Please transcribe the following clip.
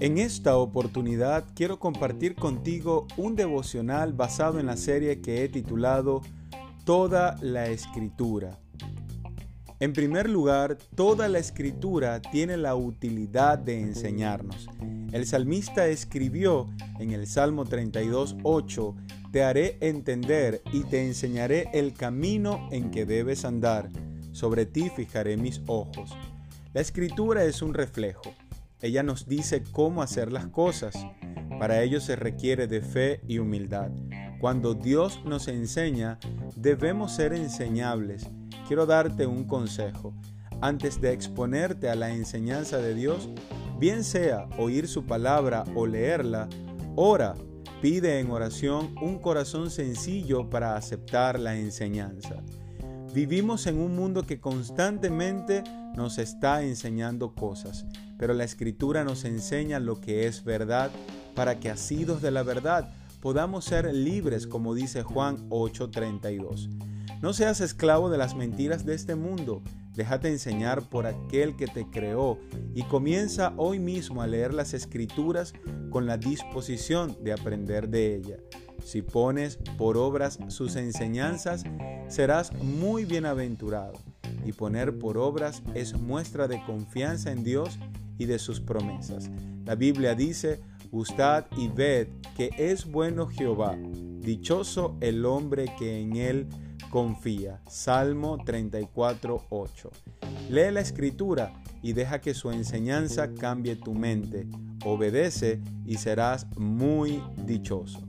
En esta oportunidad quiero compartir contigo un devocional basado en la serie que he titulado Toda la Escritura. En primer lugar, toda la escritura tiene la utilidad de enseñarnos. El salmista escribió en el Salmo 32.8, Te haré entender y te enseñaré el camino en que debes andar. Sobre ti fijaré mis ojos. La escritura es un reflejo. Ella nos dice cómo hacer las cosas. Para ello se requiere de fe y humildad. Cuando Dios nos enseña, debemos ser enseñables. Quiero darte un consejo. Antes de exponerte a la enseñanza de Dios, bien sea oír su palabra o leerla, ora, pide en oración un corazón sencillo para aceptar la enseñanza. Vivimos en un mundo que constantemente nos está enseñando cosas, pero la escritura nos enseña lo que es verdad para que asidos de la verdad podamos ser libres, como dice Juan 8:32. No seas esclavo de las mentiras de este mundo, déjate enseñar por aquel que te creó y comienza hoy mismo a leer las escrituras con la disposición de aprender de ella. Si pones por obras sus enseñanzas, serás muy bienaventurado. Y poner por obras es muestra de confianza en Dios y de sus promesas. La Biblia dice, gustad y ved que es bueno Jehová, dichoso el hombre que en él confía. Salmo 34.8. Lee la escritura y deja que su enseñanza cambie tu mente. Obedece y serás muy dichoso.